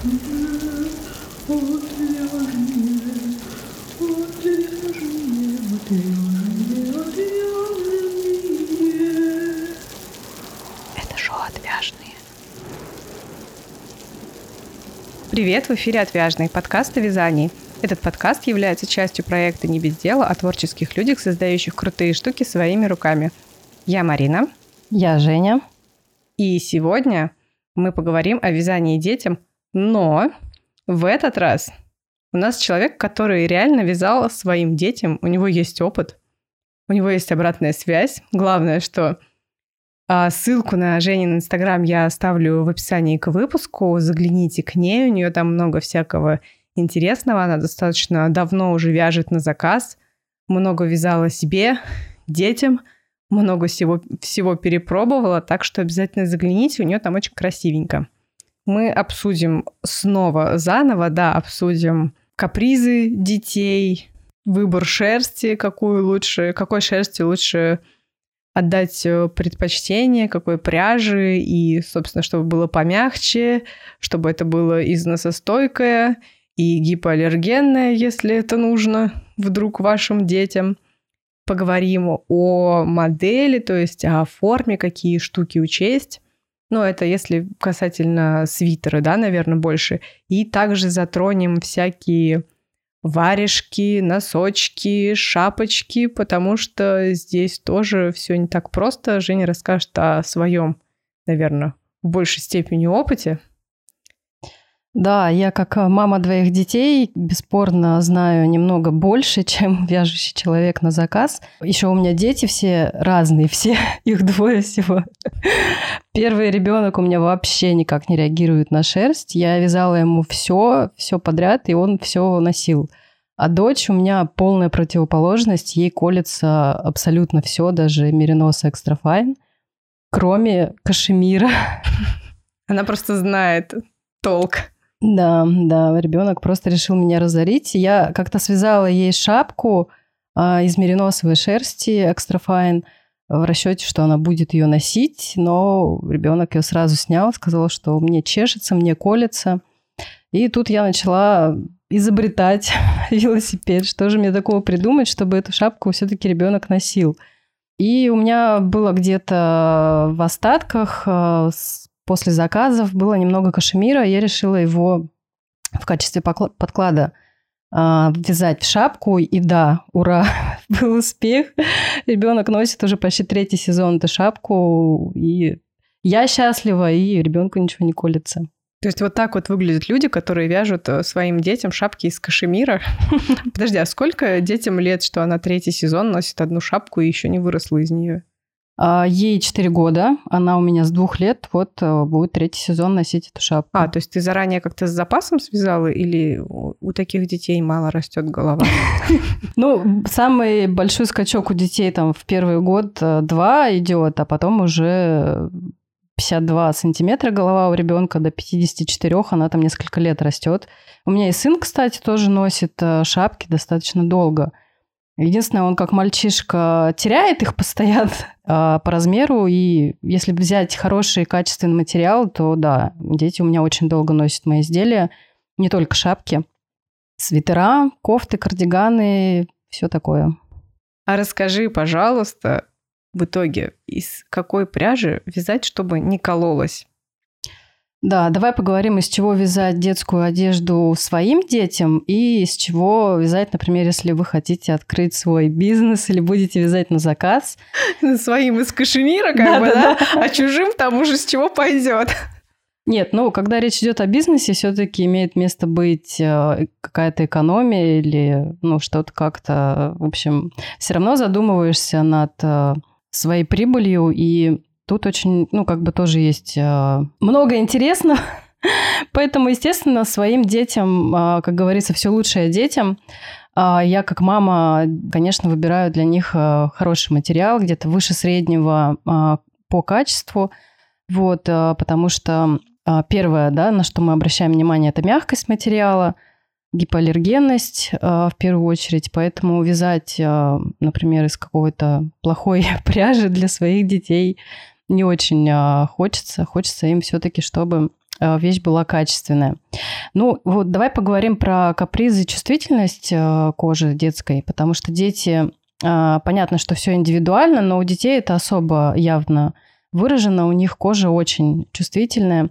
Это шоу «Отвяжные». Привет, в эфире «Отвяжные» подкаст о вязании. Этот подкаст является частью проекта «Не без дела» о творческих людях, создающих крутые штуки своими руками. Я Марина. Я Женя. И сегодня мы поговорим о вязании детям, но в этот раз у нас человек, который реально вязал своим детям, у него есть опыт, у него есть обратная связь. Главное, что а, ссылку на Женин Инстаграм я оставлю в описании к выпуску. Загляните к ней, у нее там много всякого интересного. Она достаточно давно уже вяжет на заказ. Много вязала себе, детям, много всего, всего перепробовала, так что обязательно загляните, у нее там очень красивенько. Мы обсудим снова заново, да, обсудим капризы детей, выбор шерсти, какую лучше, какой шерсти лучше отдать э, предпочтение, какой пряжи, и, собственно, чтобы было помягче, чтобы это было износостойкое и гипоаллергенное, если это нужно вдруг вашим детям. Поговорим о модели, то есть о форме, какие штуки учесть. Ну, это если касательно свитера, да, наверное, больше. И также затронем всякие варежки, носочки, шапочки, потому что здесь тоже все не так просто. Женя расскажет о своем, наверное, в большей степени опыте. Да, я как э, мама двоих детей бесспорно знаю немного больше, чем вяжущий человек на заказ. Еще у меня дети все разные, все их двое всего. Первый ребенок у меня вообще никак не реагирует на шерсть. Я вязала ему все, все подряд, и он все носил. А дочь у меня полная противоположность, ей колется абсолютно все, даже мериноса экстра файн, кроме кашемира. Она просто знает толк. Да, да, ребенок просто решил меня разорить. Я как-то связала ей шапку а, из мериносовой шерсти экстра файн в расчете, что она будет ее носить, но ребенок ее сразу снял, сказал, что мне чешется, мне колется. И тут я начала изобретать велосипед. Что же мне такого придумать, чтобы эту шапку все-таки ребенок носил? И у меня было где-то в остатках а, после заказов было немного кашемира, я решила его в качестве подклада а, вязать в шапку. И да, ура, был успех. Ребенок носит уже почти третий сезон эту шапку. И я счастлива, и ребенку ничего не колется. То есть вот так вот выглядят люди, которые вяжут э, своим детям шапки из кашемира. Подожди, а сколько детям лет, что она третий сезон носит одну шапку и еще не выросла из нее? А, ей 4 года, она у меня с двух лет, вот э, будет третий сезон носить эту шапку. А, то есть ты заранее как-то с запасом связала или у таких детей мало растет голова? Ну, самый большой скачок у детей там в первый год-два э, идет, а потом уже 52 сантиметра голова у ребенка до 54, она там несколько лет растет. У меня и сын, кстати, тоже носит э, шапки достаточно долго. Единственное, он как мальчишка теряет их постоянно а, по размеру, и если взять хороший качественный материал, то да, дети у меня очень долго носят мои изделия, не только шапки, свитера, кофты, кардиганы, все такое. А расскажи, пожалуйста, в итоге, из какой пряжи вязать, чтобы не кололось? Да, давай поговорим, из чего вязать детскую одежду своим детям и из чего вязать, например, если вы хотите открыть свой бизнес или будете вязать на заказ. Своим из кашемира, как да, бы, да, да? А чужим там уже с чего пойдет. Нет, ну, когда речь идет о бизнесе, все-таки имеет место быть э, какая-то экономия или, ну, что-то как-то, в общем, все равно задумываешься над э, своей прибылью и Тут очень, ну, как бы тоже есть э, много интересного. Поэтому, естественно, своим детям, э, как говорится, все лучшее детям. Э, я, как мама, конечно, выбираю для них э, хороший материал, где-то выше среднего э, по качеству. Вот, потому что первое, да, на что мы обращаем внимание, это мягкость материала, гипоаллергенность в первую очередь. Поэтому вязать, например, из какой-то плохой пряжи для своих детей не очень а, хочется. Хочется им все-таки, чтобы э, вещь была качественная. Ну, вот давай поговорим про капризы и чувствительность э, кожи детской, потому что дети, понятно, что все индивидуально, но у детей это особо явно выражено, у них кожа очень чувствительная.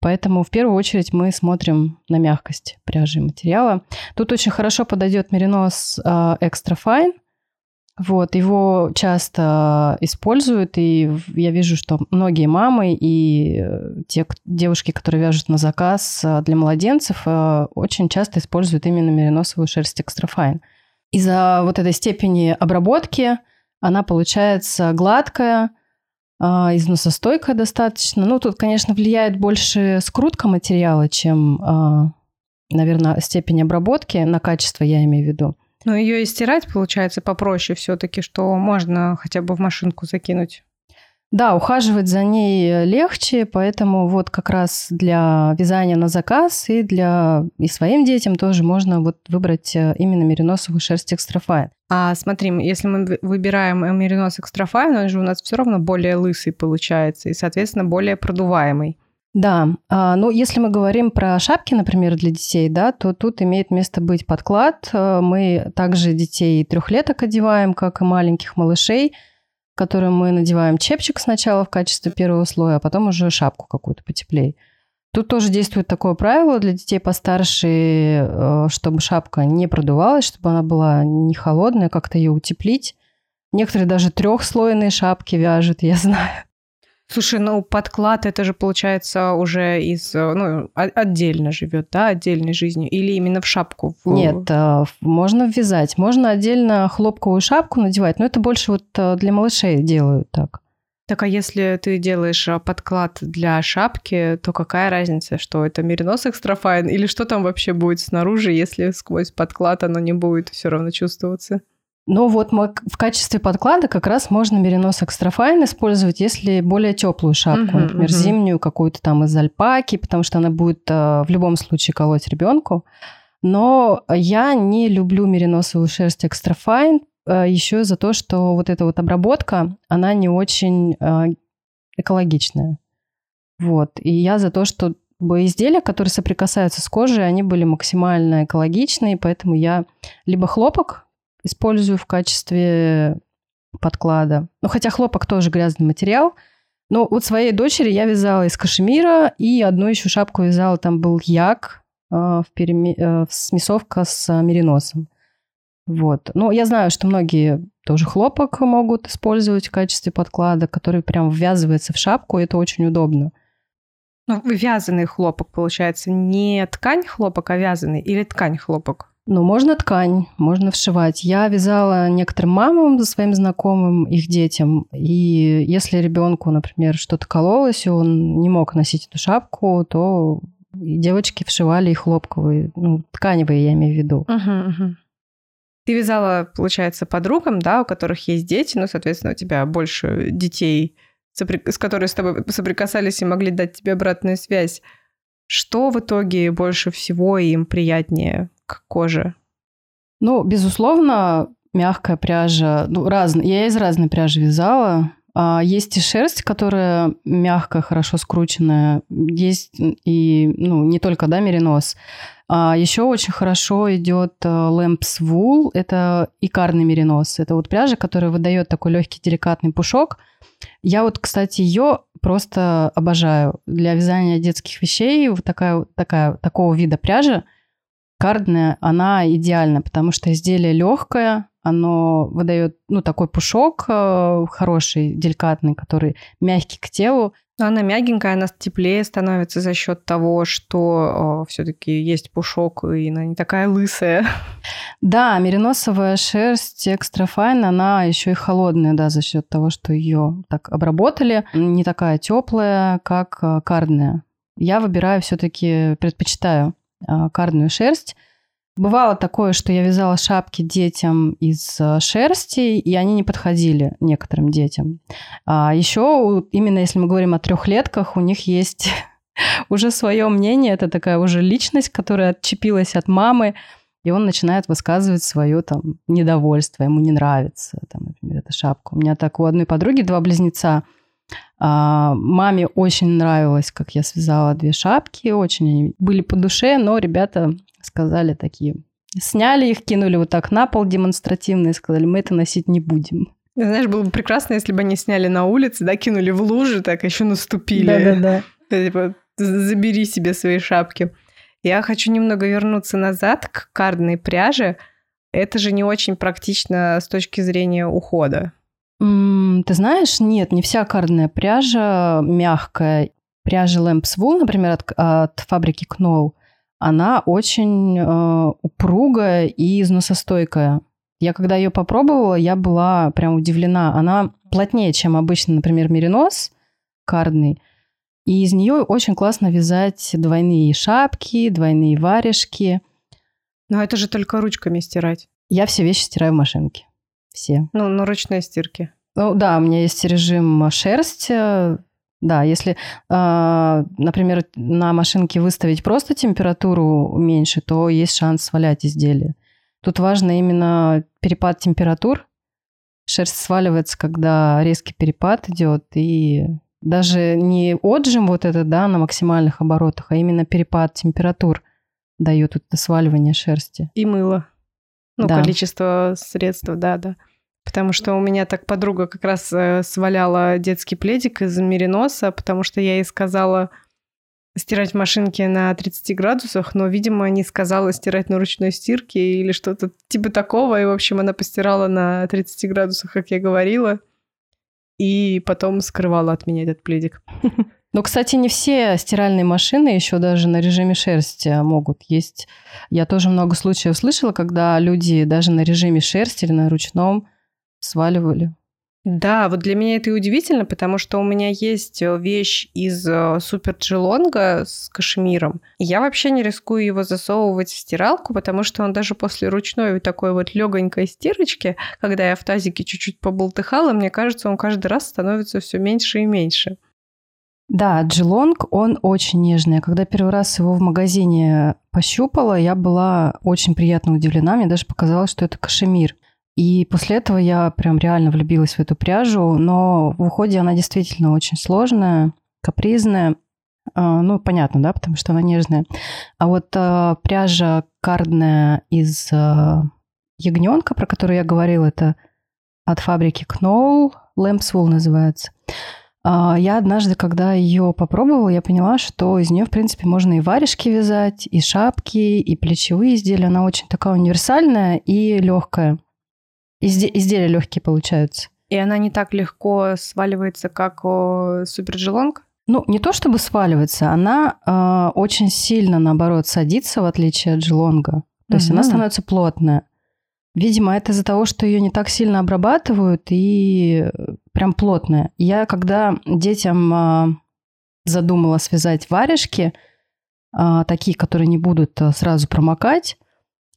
Поэтому в первую очередь мы смотрим на мягкость пряжи и материала. Тут очень хорошо подойдет меринос Extra Fine – вот, его часто используют, и я вижу, что многие мамы и э, те девушки, которые вяжут на заказ э, для младенцев, э, очень часто используют именно мериносовую шерсть экстрафайн. Из-за вот этой степени обработки она получается гладкая, износостойкая достаточно. Ну, тут, конечно, влияет больше скрутка материала, чем, наверное, степень обработки, на качество я имею в виду. Но ее и стирать, получается, попроще все-таки, что можно хотя бы в машинку закинуть. Да, ухаживать за ней легче, поэтому вот как раз для вязания на заказ и для и своим детям тоже можно вот выбрать э, именно мериносовую шерсть экстрафайн. А смотри, если мы выбираем меринос экстрафайн, он же у нас все равно более лысый получается и, соответственно, более продуваемый. Да, а, ну если мы говорим про шапки, например, для детей, да, то тут имеет место быть подклад. А, мы также детей трехлеток одеваем, как и маленьких малышей, которым мы надеваем чепчик сначала в качестве первого слоя, а потом уже шапку какую-то потеплее. Тут тоже действует такое правило для детей постарше, а, чтобы шапка не продувалась, чтобы она была не холодная, как-то ее утеплить. Некоторые даже трехслойные шапки вяжут, я знаю. Слушай, ну подклад это же получается уже из, э, ну, отдельно живет, да, отдельной жизнью, или именно в шапку? В... Нет, э, можно ввязать, можно отдельно хлопковую шапку надевать, но это больше вот э, для малышей делают так. Так а если ты делаешь подклад для шапки, то какая разница, что это меринос экстрафайн или что там вообще будет снаружи, если сквозь подклад оно не будет все равно чувствоваться? Но вот мы в качестве подклада как раз можно меринос extrafine использовать, если более теплую шапку, uh-huh, например, uh-huh. зимнюю какую-то там из альпаки, потому что она будет э, в любом случае колоть ребенку. Но я не люблю мериносовую шерсть extrafine э, еще за то, что вот эта вот обработка, она не очень э, экологичная. Вот. И я за то, что изделия, которые соприкасаются с кожей, они были максимально экологичные, поэтому я либо хлопок использую в качестве подклада. Ну, хотя хлопок тоже грязный материал. Но вот своей дочери я вязала из кашемира, и одну еще шапку вязала, там был як, э, в переме... э, смесовка с мериносом. Вот. Ну, я знаю, что многие тоже хлопок могут использовать в качестве подклада, который прям ввязывается в шапку, это очень удобно. Ну, вязаный хлопок, получается, не ткань хлопок, а вязаный, или ткань хлопок? Ну, можно ткань, можно вшивать. Я вязала некоторым мамам, своим знакомым, их детям. И если ребенку, например, что-то кололось, и он не мог носить эту шапку, то девочки вшивали и хлопковые, ну, тканевые, я имею в виду. Uh-huh, uh-huh. Ты вязала, получается, подругам, да, у которых есть дети, ну, соответственно, у тебя больше детей, с которыми с тобой соприкасались и могли дать тебе обратную связь. Что в итоге больше всего им приятнее к коже? Ну, безусловно, мягкая пряжа. Ну, разная. Я из разной пряжи вязала. А есть и шерсть, которая мягкая, хорошо скрученная. Есть и, ну, не только, да, меринос. А еще очень хорошо идет Lamps Wool. Это икарный меринос. Это вот пряжа, которая выдает такой легкий деликатный пушок. Я вот, кстати, ее просто обожаю. Для вязания детских вещей вот такая, такая, такого вида пряжа – Кардная, она идеальна, потому что изделие легкое, оно выдает, ну, такой пушок э, хороший, деликатный, который мягкий к телу. Она мягенькая, она теплее становится за счет того, что все-таки есть пушок, и она не такая лысая. Да, мериносовая шерсть экстра файн, она еще и холодная, да, за счет того, что ее так обработали, не такая теплая, как э, кардная. Я выбираю все-таки, предпочитаю кардную шерсть. Бывало такое, что я вязала шапки детям из а, шерсти, и они не подходили некоторым детям. А еще, именно если мы говорим о трехлетках, у них есть уже свое мнение, это такая уже личность, которая отчепилась от мамы, и он начинает высказывать свое там недовольство, ему не нравится, там, например, эта шапка. У меня так у одной подруги два близнеца, А, маме очень нравилось, как я связала две шапки, очень они были по душе, но ребята сказали такие, сняли их, кинули вот так на пол демонстративно и сказали, мы это носить не будем. Знаешь, было бы прекрасно, если бы они сняли на улице, да, кинули в лужи, так еще наступили. Да-да-да. Типа, забери себе свои шапки. Я хочу немного вернуться назад к кардной пряже. Это же не очень практично с точки зрения ухода. Ты знаешь, нет, не вся кардная пряжа мягкая. Пряжа Lamps Wool, например, от, от фабрики Knoll, она очень э, упругая и износостойкая. Я когда ее попробовала, я была прям удивлена. Она плотнее, чем обычно, например, меринос кардный. И из нее очень классно вязать двойные шапки, двойные варежки. Но это же только ручками стирать. Я все вещи стираю в машинке. Все. Ну, на ручной стирке. Ну да, у меня есть режим шерсть. Да, если, э, например, на машинке выставить просто температуру меньше, то есть шанс свалять изделие. Тут важно именно перепад температур. Шерсть сваливается, когда резкий перепад идет, и даже не отжим вот этот, да, на максимальных оборотах, а именно перепад температур дает это сваливание шерсти. И мыло. Ну, да. количество средств, да, да. Потому что у меня так подруга как раз э, сваляла детский пледик из мериноса, потому что я ей сказала стирать в машинке на 30 градусах, но, видимо, не сказала стирать на ручной стирке или что-то типа такого. И, в общем, она постирала на 30 градусах, как я говорила и потом скрывала от меня этот пледик. Ну, кстати, не все стиральные машины еще даже на режиме шерсти могут. Есть... Я тоже много случаев слышала, когда люди даже на режиме шерсти или на ручном сваливали да, вот для меня это и удивительно, потому что у меня есть э, вещь из э, супер джелонга с кашемиром. И я вообще не рискую его засовывать в стиралку, потому что он даже после ручной такой вот легонькой стирочки, когда я в тазике чуть-чуть поболтыхала, мне кажется, он каждый раз становится все меньше и меньше. Да, джелонг, он очень нежный. Когда первый раз его в магазине пощупала, я была очень приятно удивлена. Мне даже показалось, что это кашемир. И после этого я прям реально влюбилась в эту пряжу, но в уходе она действительно очень сложная, капризная. А, ну, понятно, да, потому что она нежная. А вот а, пряжа кардная из а, ягненка, про которую я говорила, это от фабрики Knoll, Lamps Wool называется. Я однажды, когда ее попробовала, я поняла, что из нее, в принципе, можно и варежки вязать, и шапки, и плечевые изделия. Она очень такая универсальная и легкая. Изде- изделия легкие получаются. И она не так легко сваливается, как супержелонг? Ну, не то чтобы сваливается, она э, очень сильно, наоборот, садится, в отличие от джелонга. То есть она становится плотная. Видимо, это из-за того, что ее не так сильно обрабатывают и прям плотная. Я когда детям э, задумала связать варежки, э, такие, которые не будут сразу промокать,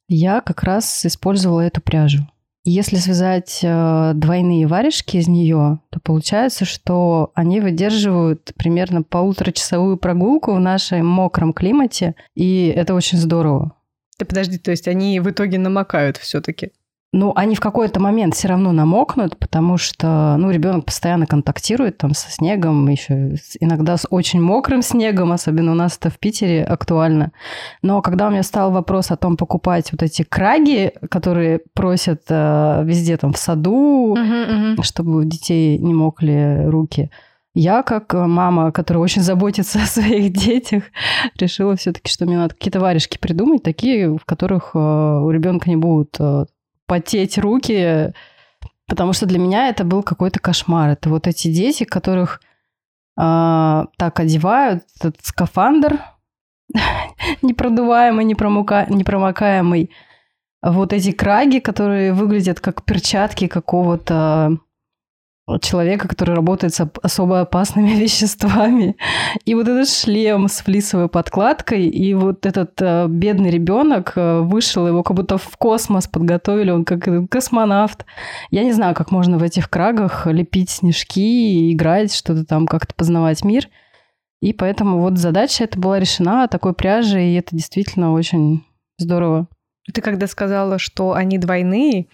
я как раз использовала эту пряжу. Если связать э, двойные варежки из нее, то получается, что они выдерживают примерно полуторачасовую прогулку в нашем мокром климате, и это очень здорово. Ты подожди, то есть они в итоге намокают все-таки? Ну, они в какой-то момент все равно намокнут, потому что, ну, ребенок постоянно контактирует там со снегом, еще иногда с очень мокрым снегом, особенно у нас это в Питере актуально. Но когда у меня стал вопрос о том покупать вот эти краги, которые просят э, везде там в саду, uh-huh, uh-huh. чтобы у детей не мокли руки, я, как мама, которая очень заботится о своих детях, решила все-таки, что мне надо какие-то варежки придумать, такие, в которых э, у ребенка не будут э, потеть руки, потому что для меня это был какой-то кошмар. Это вот эти дети, которых э, так одевают, этот скафандр непродуваемый, непромока... непромокаемый, вот эти краги, которые выглядят как перчатки какого-то человека, который работает с особо опасными веществами. И вот этот шлем с флисовой подкладкой, и вот этот э, бедный ребенок э, вышел, его как будто в космос подготовили, он как космонавт. Я не знаю, как можно в этих крагах лепить снежки, играть, что-то там, как-то познавать мир. И поэтому вот задача эта была решена такой пряжей, и это действительно очень здорово. Ты когда сказала, что они двойные,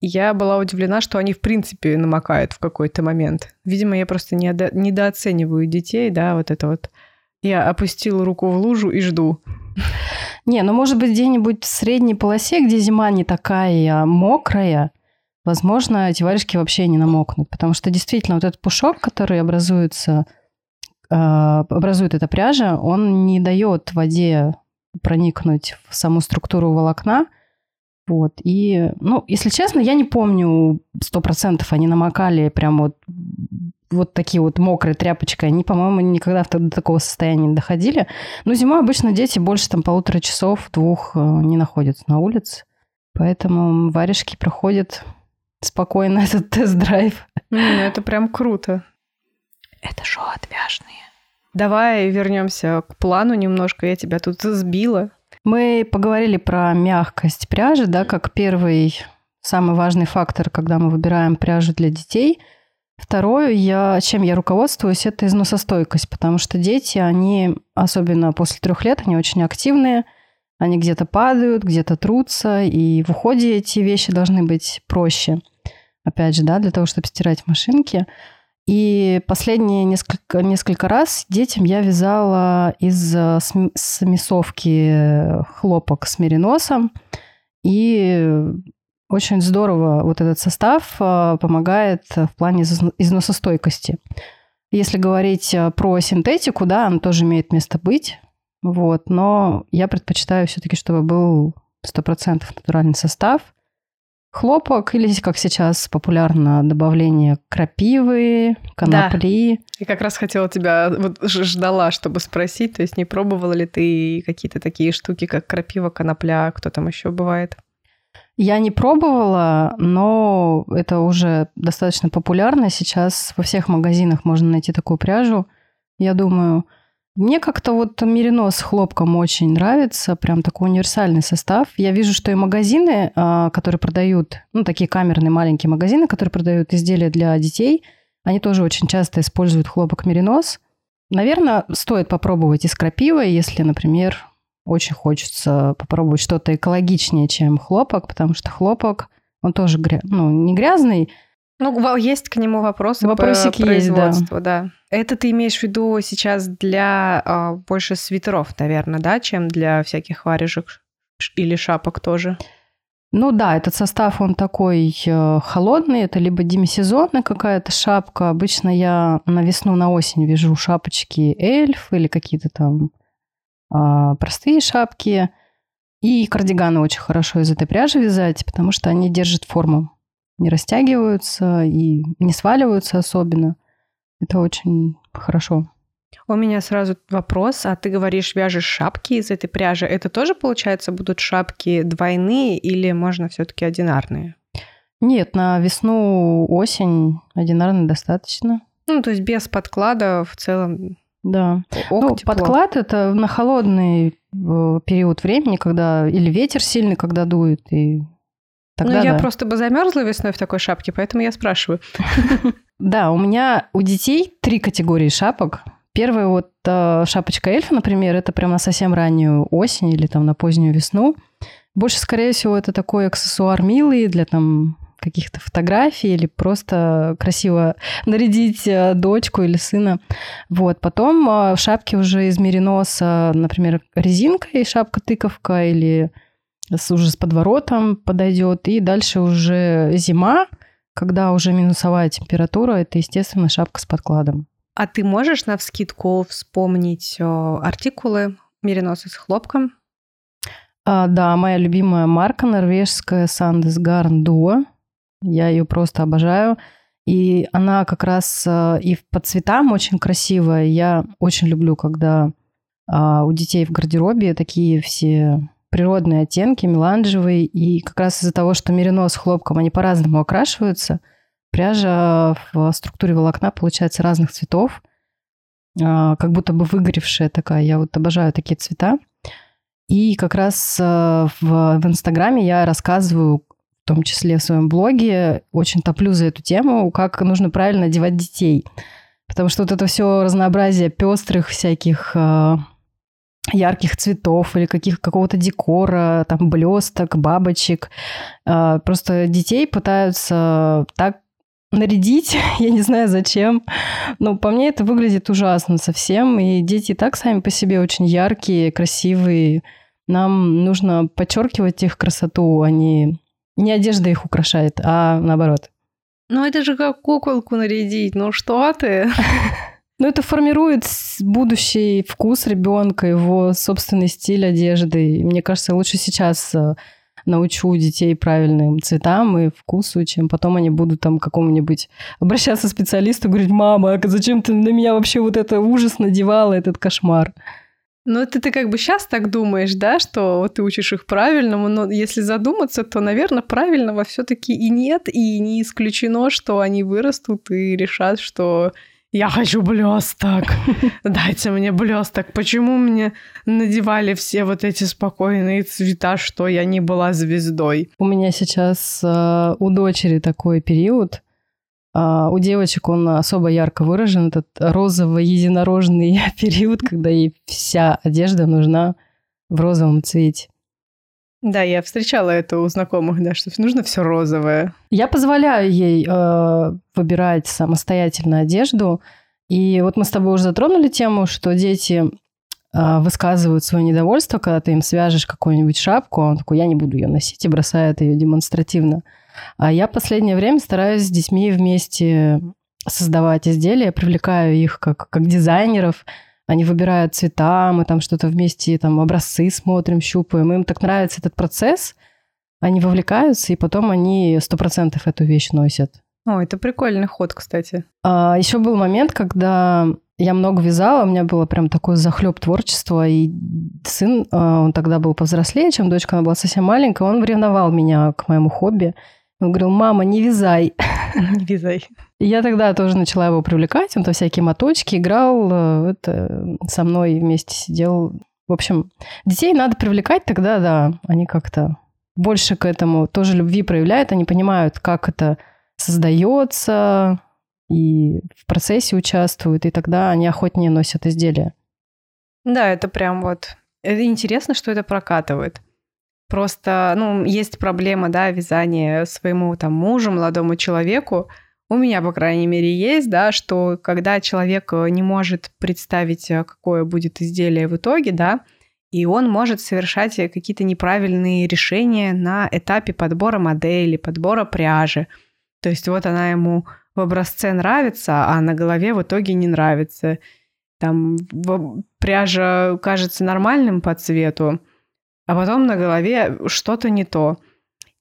я была удивлена, что они в принципе намокают в какой-то момент. Видимо, я просто недо- недооцениваю детей, да, вот это вот. Я опустила руку в лужу и жду. Не, ну может быть где-нибудь в средней полосе, где зима не такая мокрая, возможно, эти варежки вообще не намокнут. Потому что действительно вот этот пушок, который образуется, э, образует эта пряжа, он не дает воде проникнуть в саму структуру волокна. Вот. И, ну, если честно, я не помню, сто процентов они намокали прям вот, вот такие вот мокрые тряпочкой. Они, по-моему, никогда до такого состояния не доходили. Но зимой обычно дети больше там полутора часов, двух э, не находятся на улице. Поэтому варежки проходят спокойно этот тест-драйв. Ну, это прям круто. Это шоу отвяжные. Давай вернемся к плану немножко. Я тебя тут сбила. Мы поговорили про мягкость пряжи, да, как первый самый важный фактор, когда мы выбираем пряжу для детей. Второе, я, чем я руководствуюсь, это износостойкость, потому что дети, они, особенно после трех лет, они очень активные, они где-то падают, где-то трутся, и в уходе эти вещи должны быть проще. Опять же, да, для того, чтобы стирать в машинке. И последние несколько, несколько раз детям я вязала из э, смесовки хлопок с мериносом. И очень здорово вот этот состав э, помогает в плане износостойкости. Если говорить э, про синтетику, да, она тоже имеет место быть. Вот, но я предпочитаю все-таки, чтобы был 100% натуральный состав – хлопок или, как сейчас популярно, добавление крапивы, конопли. Да. И как раз хотела тебя, вот ждала, чтобы спросить, то есть не пробовала ли ты какие-то такие штуки, как крапива, конопля, кто там еще бывает? Я не пробовала, но это уже достаточно популярно. Сейчас во всех магазинах можно найти такую пряжу. Я думаю, мне как-то вот меринос с хлопком очень нравится, прям такой универсальный состав. Я вижу, что и магазины, а, которые продают, ну, такие камерные маленькие магазины, которые продают изделия для детей, они тоже очень часто используют хлопок меринос. Наверное, стоит попробовать из крапивы, если, например, очень хочется попробовать что-то экологичнее, чем хлопок, потому что хлопок, он тоже гря... ну, не грязный, ну, есть к нему вопросы Вопросики по производству, есть, да. да. Это ты имеешь в виду сейчас для э, больше свитеров, наверное, да, чем для всяких варежек или шапок тоже? Ну да, этот состав, он такой э, холодный, это либо демисезонная какая-то шапка. Обычно я на весну, на осень вяжу шапочки эльф или какие-то там э, простые шапки. И кардиганы очень хорошо из этой пряжи вязать, потому что они держат форму не растягиваются и не сваливаются особенно. Это очень хорошо. У меня сразу вопрос. А ты говоришь, вяжешь шапки из этой пряжи. Это тоже, получается, будут шапки двойные или можно все-таки одинарные? Нет, на весну, осень одинарно достаточно. Ну, то есть без подклада в целом. Да. Ок, ну, подклад это на холодный э, период времени, когда или ветер сильный, когда дует, и Тогда ну, я да. просто бы замерзла весной в такой шапке, поэтому я спрашиваю. Да, у меня у детей три категории шапок. Первая вот э, шапочка эльфа, например, это прям на совсем раннюю осень или там на позднюю весну. Больше, скорее всего, это такой аксессуар милый для там каких-то фотографий или просто красиво нарядить э, дочку или сына. Вот. Потом э, шапки уже из мериноса, например, резинка и шапка-тыковка или с, уже с подворотом подойдет. И дальше уже зима, когда уже минусовая температура, это, естественно, шапка с подкладом. А ты можешь на вскидку вспомнить о, артикулы мериносы с хлопком? А, да, моя любимая марка норвежская Sandes Garn Duo. Я ее просто обожаю. И она как раз а, и по цветам очень красивая. Я очень люблю, когда а, у детей в гардеробе такие все природные оттенки, меланжевый. И как раз из-за того, что меринос с хлопком, они по-разному окрашиваются, пряжа в структуре волокна получается разных цветов, а, как будто бы выгоревшая такая. Я вот обожаю такие цвета. И как раз а, в, в Инстаграме я рассказываю, в том числе в своем блоге, очень топлю за эту тему, как нужно правильно одевать детей. Потому что вот это все разнообразие пестрых всяких а, ярких цветов или каких, какого-то декора, там блесток, бабочек. А, просто детей пытаются так нарядить, я не знаю зачем, но по мне это выглядит ужасно совсем, и дети и так сами по себе очень яркие, красивые. Нам нужно подчеркивать их красоту, а не, не одежда их украшает, а наоборот. Ну это же как куколку нарядить, ну что ты? Ну, это формирует будущий вкус ребенка, его собственный стиль одежды. И мне кажется, лучше сейчас э, научу детей правильным цветам и вкусу, чем потом они будут там какому-нибудь обращаться к специалисту, говорить, мама, а зачем ты на меня вообще вот это ужас надевала, этот кошмар? Ну, это ты как бы сейчас так думаешь, да, что вот ты учишь их правильному, но если задуматься, то, наверное, правильного все-таки и нет, и не исключено, что они вырастут и решат, что я хочу блесток. Дайте мне блесток. Почему мне надевали все вот эти спокойные цвета, что я не была звездой? У меня сейчас э, у дочери такой период. Э, у девочек он особо ярко выражен, этот розово-единорожный период, когда ей вся одежда нужна в розовом цвете. Да, я встречала это у знакомых, да, что нужно все розовое. Я позволяю ей э, выбирать самостоятельно одежду. И вот мы с тобой уже затронули тему, что дети э, высказывают свое недовольство, когда ты им свяжешь какую-нибудь шапку, он такой, я не буду ее носить, и бросает ее демонстративно. А я последнее время стараюсь с детьми вместе создавать изделия, привлекаю их как, как дизайнеров, они выбирают цвета, мы там что-то вместе, там образцы смотрим, щупаем. Им так нравится этот процесс, они вовлекаются, и потом они сто процентов эту вещь носят. О, это прикольный ход, кстати. А, еще был момент, когда я много вязала, у меня было прям такой захлеб творчества, и сын, а, он тогда был повзрослее, чем дочка, она была совсем маленькая, он ревновал меня к моему хобби. Он говорил, мама, не вязай. Не вязай. И я тогда тоже начала его привлекать. Он то всякие моточки играл, э, это, со мной вместе сидел. В общем, детей надо привлекать, тогда да, они как-то больше к этому тоже любви проявляют, они понимают, как это создается, и в процессе участвуют, и тогда они охотнее носят изделия. Да, это прям вот... Это интересно, что это прокатывает. Просто, ну, есть проблема, да, вязания своему там мужу, молодому человеку. У меня, по крайней мере, есть, да, что когда человек э, не может представить, э, какое будет изделие в итоге, да, и он может совершать э, какие-то неправильные решения на этапе подбора модели, подбора пряжи. То есть вот она ему в образце нравится, а на голове в итоге не нравится. Там пряжа кажется нормальным по цвету, а потом на голове что-то не то.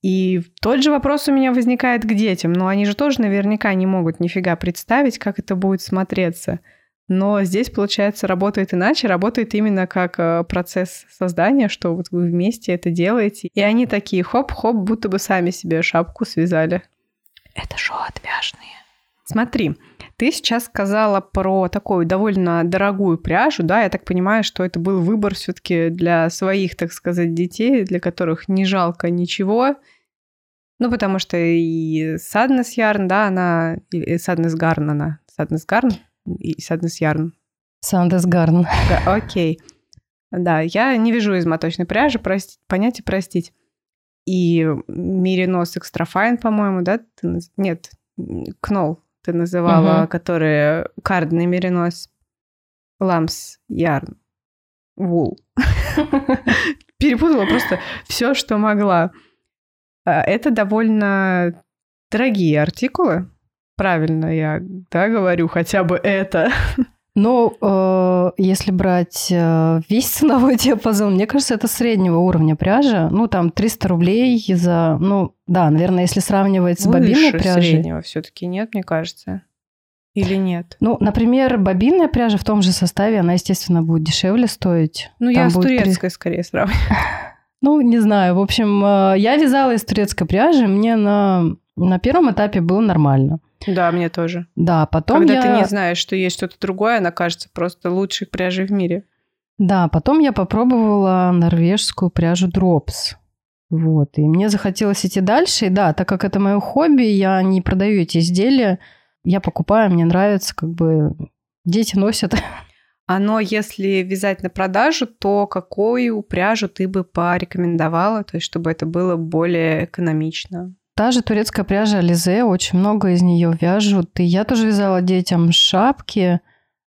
И тот же вопрос у меня возникает к детям, но они же тоже наверняка не могут нифига представить, как это будет смотреться. Но здесь, получается, работает иначе, работает именно как э, процесс создания, что вот вы вместе это делаете. И они такие хоп-хоп, будто бы сами себе шапку связали. Это шоу отвяжные. Смотри, ты сейчас сказала про такую довольно дорогую пряжу, да, я так понимаю, что это был выбор все-таки для своих, так сказать, детей, для которых не жалко ничего. Ну, потому что и Sadness Yarn, да, она... И Sadness Garn она. Sadness Garn и Sadness Yarn. Sadness Garn. Да, окей. Да, я не вяжу из моточной пряжи, простить, понять и простить. И Extra Fine, по-моему, да? Нет, Кнол ты называла, угу. которые кардный меринос, ламс, ярн, вул. Перепутала просто все, что могла. А, это довольно дорогие артикулы. Правильно я да, говорю, хотя бы это. Ну, э, если брать э, весь ценовой диапазон, мне кажется, это среднего уровня пряжа. Ну, там 300 рублей за... Ну, да, наверное, если сравнивать с Выше бобинной пряжей... среднего все таки нет, мне кажется. Или нет? Ну, например, бобинная пряжа в том же составе, она, естественно, будет дешевле стоить. Ну, там я с турецкой при... скорее сравниваю. Ну, не знаю. В общем, э, я вязала из турецкой пряжи, мне на, на первом этапе было нормально. Да, мне тоже. Да, потом Когда я... ты не знаешь, что есть что-то другое, она кажется просто лучшей пряжей в мире. Да, потом я попробовала норвежскую пряжу Drops. Вот, и мне захотелось идти дальше. И да, так как это мое хобби, я не продаю эти изделия, я покупаю, мне нравится, как бы дети носят. Оно, если вязать на продажу, то какую пряжу ты бы порекомендовала, то есть чтобы это было более экономично? Та же турецкая пряжа Ализе, очень много из нее вяжут. И я тоже вязала детям шапки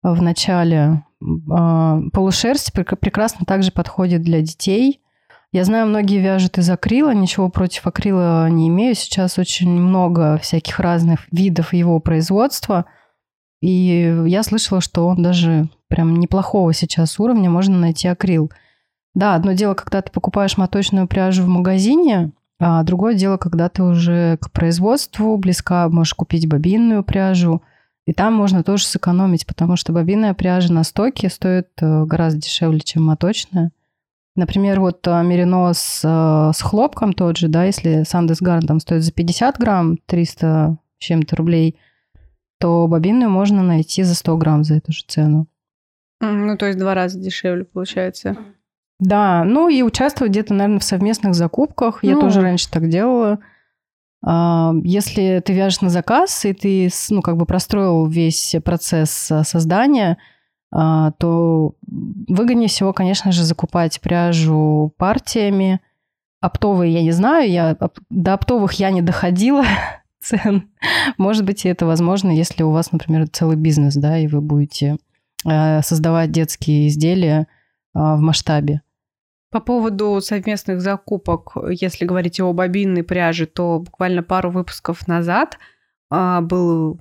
в начале. А, полушерсть прекрасно также подходит для детей. Я знаю, многие вяжут из акрила, ничего против акрила не имею. Сейчас очень много всяких разных видов его производства – и я слышала, что он даже прям неплохого сейчас уровня, можно найти акрил. Да, одно дело, когда ты покупаешь моточную пряжу в магазине, а другое дело, когда ты уже к производству близка, можешь купить бобинную пряжу, и там можно тоже сэкономить, потому что бобинная пряжа на стоке стоит э, гораздо дешевле, чем моточная. Например, вот мерино с, э, с хлопком тот же, да, если Сандес Гарн там стоит за 50 грамм, 300 чем-то рублей, то бобинную можно найти за 100 грамм за эту же цену. Ну, то есть два раза дешевле получается. Да, ну и участвовать где-то, наверное, в совместных закупках. Я ну. тоже раньше так делала. А, если ты вяжешь на заказ, и ты, ну, как бы простроил весь процесс а, создания, а, то выгоднее всего, конечно же, закупать пряжу партиями. Оптовые я не знаю, я до оптовых я не доходила, цен. Может быть, это возможно, если у вас, например, целый бизнес, да, и вы будете создавать детские изделия в масштабе. По поводу совместных закупок, если говорить о бобинной пряже, то буквально пару выпусков назад а, был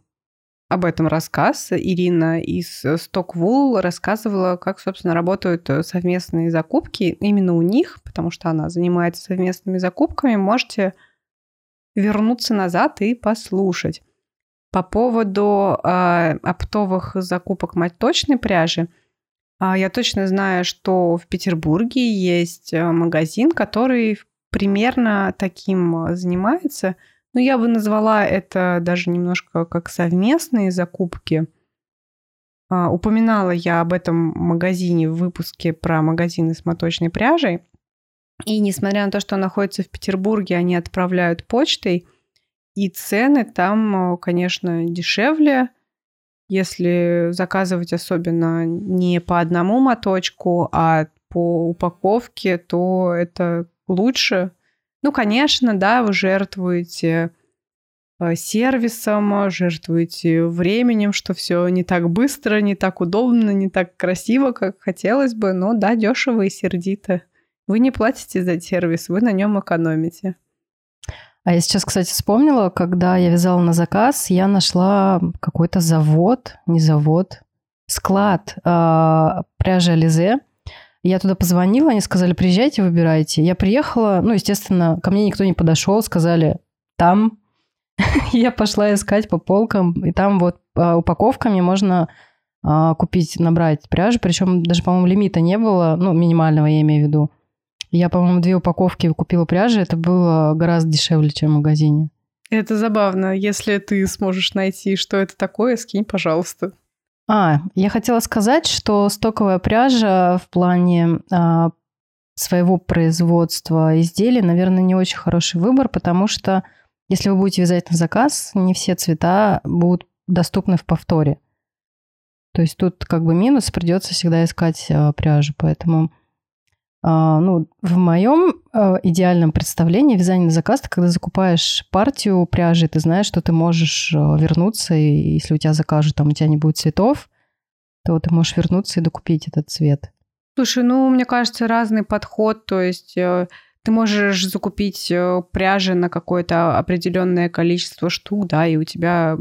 об этом рассказ. Ирина из Stockwool рассказывала, как, собственно, работают совместные закупки именно у них, потому что она занимается совместными закупками. Можете вернуться назад и послушать. По поводу э, оптовых закупок моточной пряжи, э, я точно знаю, что в Петербурге есть э, магазин, который примерно таким занимается. Но я бы назвала это даже немножко как совместные закупки. Э, упоминала я об этом магазине в выпуске про магазины с моточной пряжей. И несмотря на то, что он находится в Петербурге, они отправляют почтой. И цены там, конечно, дешевле. Если заказывать особенно не по одному моточку, а по упаковке, то это лучше. Ну, конечно, да, вы жертвуете э, сервисом, жертвуете временем, что все не так быстро, не так удобно, не так красиво, как хотелось бы, но да, дешево и сердито. Вы не платите за сервис, вы на нем экономите. А я сейчас, кстати, вспомнила, когда я вязала на заказ, я нашла какой-то завод, не завод, склад э, пряжи Ализе. Я туда позвонила, они сказали, приезжайте, выбирайте. Я приехала, ну, естественно, ко мне никто не подошел, сказали, там. я пошла искать по полкам, и там вот а, упаковками можно а, купить, набрать пряжу, причем даже, по-моему, лимита не было, ну, минимального я имею в виду. Я, по-моему, две упаковки купила пряжи. Это было гораздо дешевле, чем в магазине. Это забавно. Если ты сможешь найти, что это такое, скинь, пожалуйста. А, я хотела сказать, что стоковая пряжа в плане а, своего производства изделий, наверное, не очень хороший выбор, потому что если вы будете вязать на заказ, не все цвета будут доступны в повторе. То есть тут как бы минус, придется всегда искать а, пряжу, поэтому ну, в моем а, идеальном представлении вязание на заказ, ты когда закупаешь партию пряжи, ты знаешь, что ты можешь а, вернуться, и если у тебя закажут, там у тебя не будет цветов, то ты можешь вернуться и докупить этот цвет. Слушай, ну, мне кажется, разный подход, то есть э, ты можешь закупить э, пряжи на какое-то определенное количество штук, да, и у тебя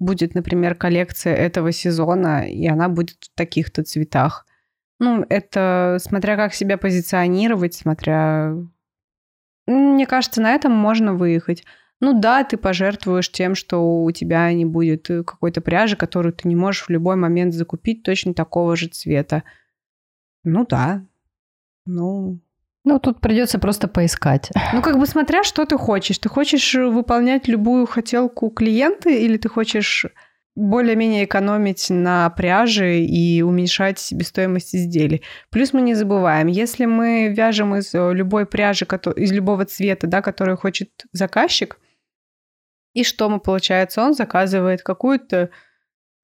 будет, например, коллекция этого сезона, и она будет в таких-то цветах. Ну, это смотря как себя позиционировать, смотря... Мне кажется, на этом можно выехать. Ну да, ты пожертвуешь тем, что у тебя не будет э, какой-то пряжи, которую ты не можешь в любой момент закупить точно такого же цвета. Ну да. Ну, ну, тут придется просто поискать. Ну, как бы смотря, что ты хочешь. Ты хочешь выполнять любую хотелку клиента или ты хочешь более-менее экономить на пряже и уменьшать себестоимость изделий. Плюс мы не забываем, если мы вяжем из э, любой пряжи, из любого цвета, да, который хочет заказчик, и что мы получается? Он заказывает какую-то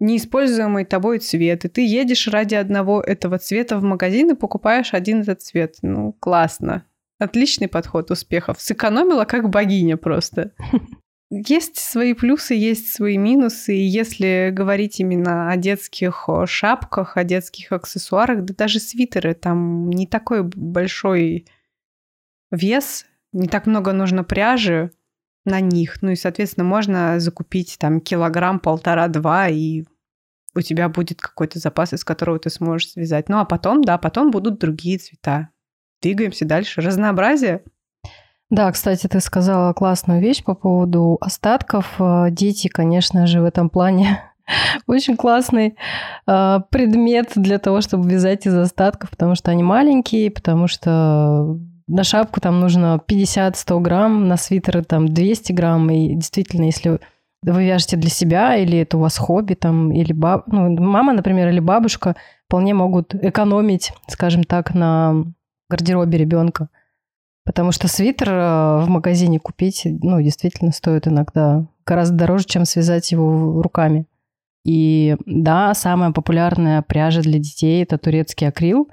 неиспользуемый тобой цвет, и ты едешь ради одного этого цвета в магазин и покупаешь один этот цвет. Ну, классно. Отличный подход успехов. Сэкономила как богиня просто. Есть свои плюсы, есть свои минусы. И если говорить именно о детских шапках, о детских аксессуарах, да даже свитеры, там не такой большой вес, не так много нужно пряжи на них. Ну и, соответственно, можно закупить там килограмм, полтора-два, и у тебя будет какой-то запас, из которого ты сможешь связать. Ну а потом, да, потом будут другие цвета. Двигаемся дальше. Разнообразие да, кстати, ты сказала классную вещь по поводу остатков. Э, дети, конечно же, в этом плане очень классный э, предмет для того, чтобы вязать из остатков, потому что они маленькие, потому что на шапку там нужно 50-100 грамм, на свитеры там 200 грамм. И действительно, если вы вяжете для себя, или это у вас хобби, там, или баб... ну, мама, например, или бабушка вполне могут экономить, скажем так, на гардеробе ребенка. Потому что свитер э, в магазине купить, ну, действительно стоит иногда гораздо дороже, чем связать его руками. И да, самая популярная пряжа для детей – это турецкий акрил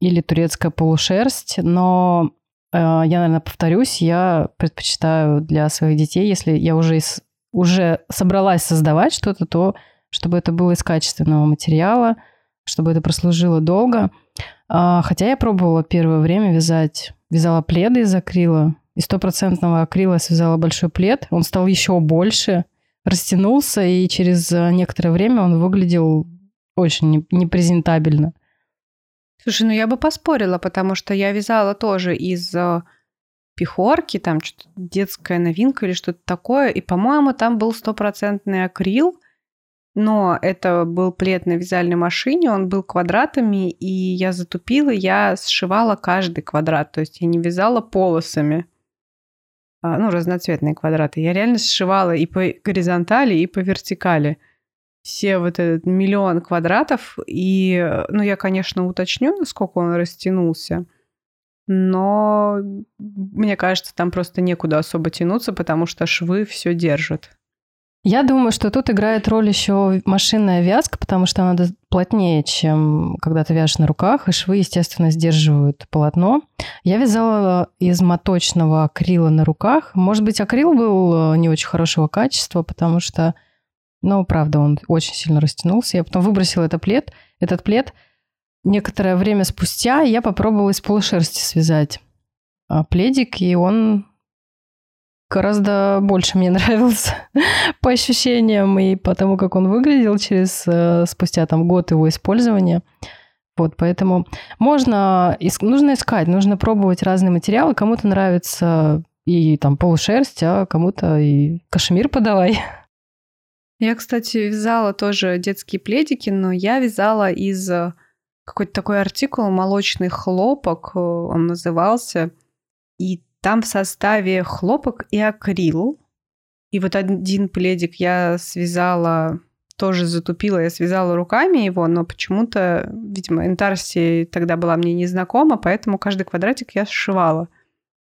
или турецкая полушерсть, но э, я, наверное, повторюсь, я предпочитаю для своих детей, если я уже, из, уже собралась создавать что-то, то чтобы это было из качественного материала, чтобы это прослужило долго. А, хотя я пробовала первое время вязать вязала пледы из акрила. Из стопроцентного акрила связала большой плед. Он стал еще больше, растянулся, и через э, некоторое время он выглядел очень непрезентабельно. Слушай, ну я бы поспорила, потому что я вязала тоже из э, пихорки, там что-то детская новинка или что-то такое, и, по-моему, там был стопроцентный акрил, но это был плед на вязальной машине, он был квадратами, и я затупила, я сшивала каждый квадрат, то есть я не вязала полосами, а, ну, разноцветные квадраты. Я реально сшивала и по горизонтали, и по вертикали. Все вот этот миллион квадратов, и, ну, я, конечно, уточню, насколько он растянулся, но мне кажется, там просто некуда особо тянуться, потому что швы все держат. Я думаю, что тут играет роль еще машинная вязка, потому что она плотнее, чем когда ты вяжешь на руках, и швы, естественно, сдерживают полотно. Я вязала из моточного акрила на руках. Может быть, акрил был э, не очень хорошего качества, потому что, ну, правда, он очень сильно растянулся. Я потом выбросила этот плед. Этот плед некоторое время спустя я попробовала из полушерсти связать а, пледик, и он гораздо больше мне нравился по ощущениям и по тому, как он выглядел через э, спустя там год его использования. Вот, поэтому можно, нужно искать, нужно пробовать разные материалы. Кому-то нравится и там полушерсть, а кому-то и кашемир подавай. Я, кстати, вязала тоже детские пледики, но я вязала из э, какой-то такой артикул «Молочный хлопок», э, он назывался. И там в составе хлопок и акрил. И вот один пледик я связала, тоже затупила, я связала руками его, но почему-то, видимо, интарсия тогда была мне незнакома, поэтому каждый квадратик я сшивала.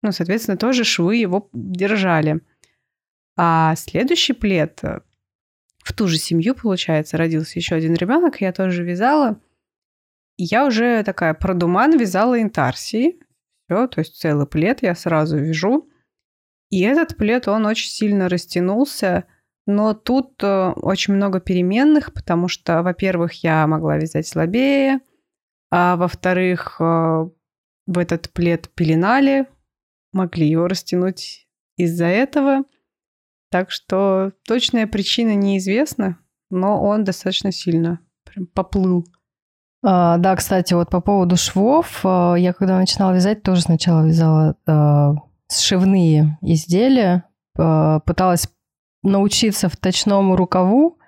Ну, соответственно, тоже швы его держали. А следующий плед в ту же семью, получается, родился еще один ребенок, я тоже вязала. Я уже такая продуман вязала интарсии, все, то есть целый плед я сразу вяжу. И этот плед, он очень сильно растянулся, но тут э, очень много переменных, потому что, во-первых, я могла вязать слабее, а во-вторых, э, в этот плед пеленали, могли его растянуть из-за этого. Так что точная причина неизвестна, но он достаточно сильно прям поплыл. А, да, кстати, вот по поводу швов, а, я когда начинала вязать, тоже сначала вязала а, сшивные изделия, пыталась научиться в точному рукаву.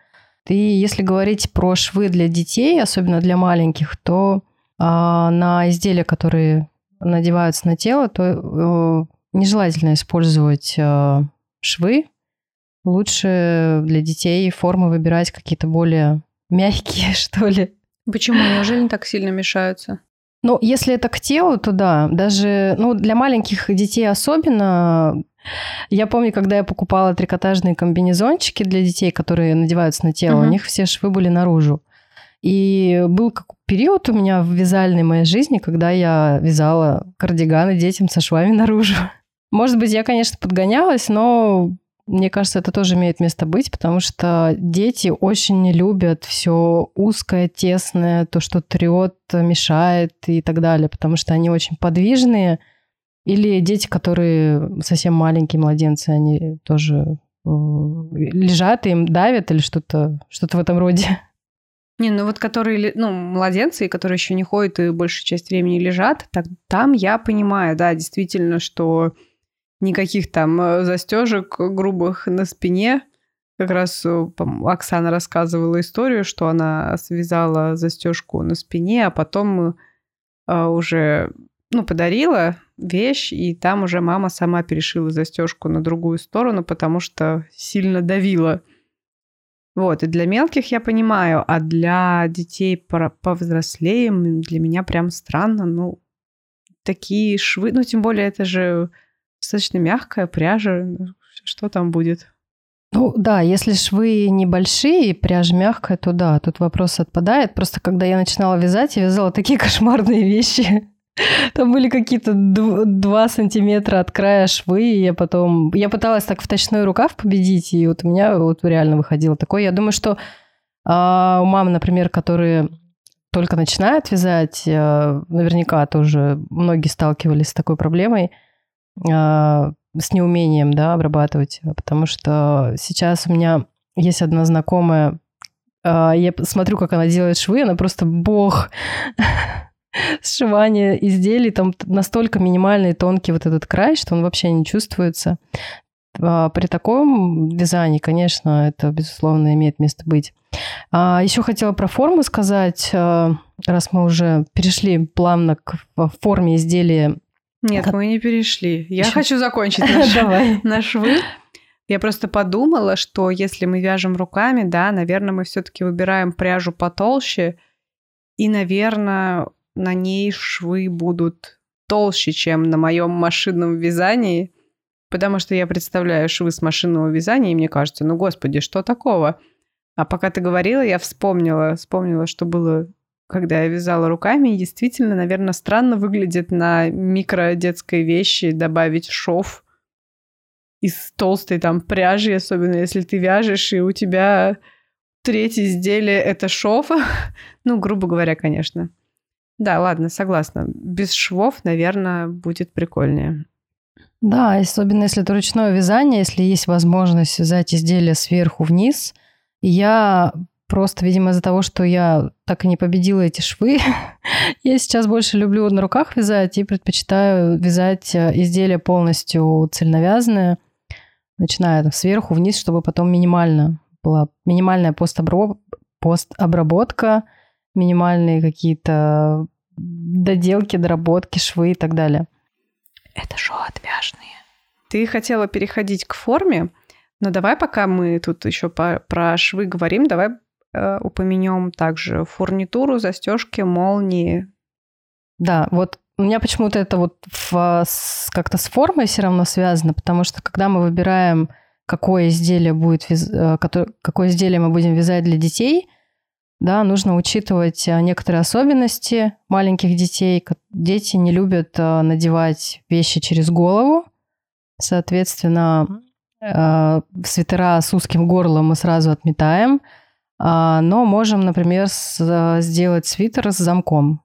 И если говорить про швы для детей, особенно для маленьких, то на изделия, которые надеваются на тело, то нежелательно использовать швы. Лучше для детей формы выбирать какие-то более мягкие, что ли, Почему? Неужели не так сильно мешаются? Ну, если это к телу, то да. Даже ну, для маленьких детей особенно Я помню, когда я покупала трикотажные комбинезончики для детей, которые надеваются на тело, uh-huh. у них все швы были наружу. И был период у меня в вязальной моей жизни, когда я вязала кардиганы детям со швами наружу. Может быть, я, конечно, подгонялась, но мне кажется, это тоже имеет место быть, потому что дети очень не любят все узкое, тесное, то, что трет, мешает и так далее, потому что они очень подвижные. Или дети, которые совсем маленькие младенцы, они тоже э, лежат и им давят или что-то что в этом роде. Не, ну вот которые, ну, младенцы, которые еще не ходят и большую часть времени лежат, так там я понимаю, да, действительно, что никаких там э, застежек грубых на спине. Как раз э, Оксана рассказывала историю, что она связала застежку на спине, а потом э, уже ну, подарила вещь, и там уже мама сама перешила застежку на другую сторону, потому что сильно давила. Вот, и для мелких я понимаю, а для детей повзрослее для меня прям странно, ну, такие швы, ну, тем более это же достаточно мягкая пряжа, что там будет? Ну да, если швы небольшие, пряжа мягкая, то да, тут вопрос отпадает. Просто когда я начинала вязать, я вязала такие кошмарные вещи. Там были какие-то 2 сантиметра от края швы, и я потом... Я пыталась так в точной рукав победить, и вот у меня вот реально выходило такое. Я думаю, что а, у мам, например, которые только начинают вязать, а, наверняка тоже многие сталкивались с такой проблемой, с неумением, да, обрабатывать, потому что сейчас у меня есть одна знакомая, а, я смотрю, как она делает швы, она просто бог сшивания изделий, там настолько минимальный тонкий вот этот край, что он вообще не чувствуется. А, при таком вязании, конечно, это, безусловно, имеет место быть. А еще хотела про форму сказать, а, раз мы уже перешли плавно к форме изделия. Нет, как... мы не перешли. Я еще... хочу закончить наш, наш вы. Я просто подумала, что если мы вяжем руками, да, наверное, мы все-таки выбираем пряжу потолще, и, наверное, на ней швы будут толще, чем на моем машинном вязании, потому что я представляю швы с машинного вязания, и мне кажется, ну, господи, что такого? А пока ты говорила, я вспомнила, вспомнила, что было, когда я вязала руками, действительно, наверное, странно выглядит на микродетской вещи добавить шов из толстой там пряжи, особенно если ты вяжешь, и у тебя третье изделие — это шов. ну, грубо говоря, конечно. Да, ладно, согласна. Без швов, наверное, будет прикольнее. Да, особенно если это ручное вязание, если есть возможность вязать изделие сверху вниз. Я просто, видимо, из-за того, что я так и не победила эти швы, я сейчас больше люблю на руках вязать и предпочитаю вязать э, изделие полностью цельновязанное, начиная там сверху вниз, чтобы потом минимально была минимальная постобработка, минимальные какие-то доделки, доработки, швы и так далее. Это шоу отвяжные. Ты хотела переходить к форме, но давай пока мы тут еще по, про швы говорим, давай упомянем также фурнитуру, застежки, молнии. Да, вот у меня почему-то это вот с, как-то с формой все равно связано, потому что когда мы выбираем, какое изделие будет, э, какое изделие мы будем вязать для детей, да, нужно учитывать э, некоторые особенности маленьких детей. Дети не любят э, надевать вещи через голову. Соответственно, э, свитера с узким горлом мы сразу отметаем. А, но можем, например, сделать свитер с замком.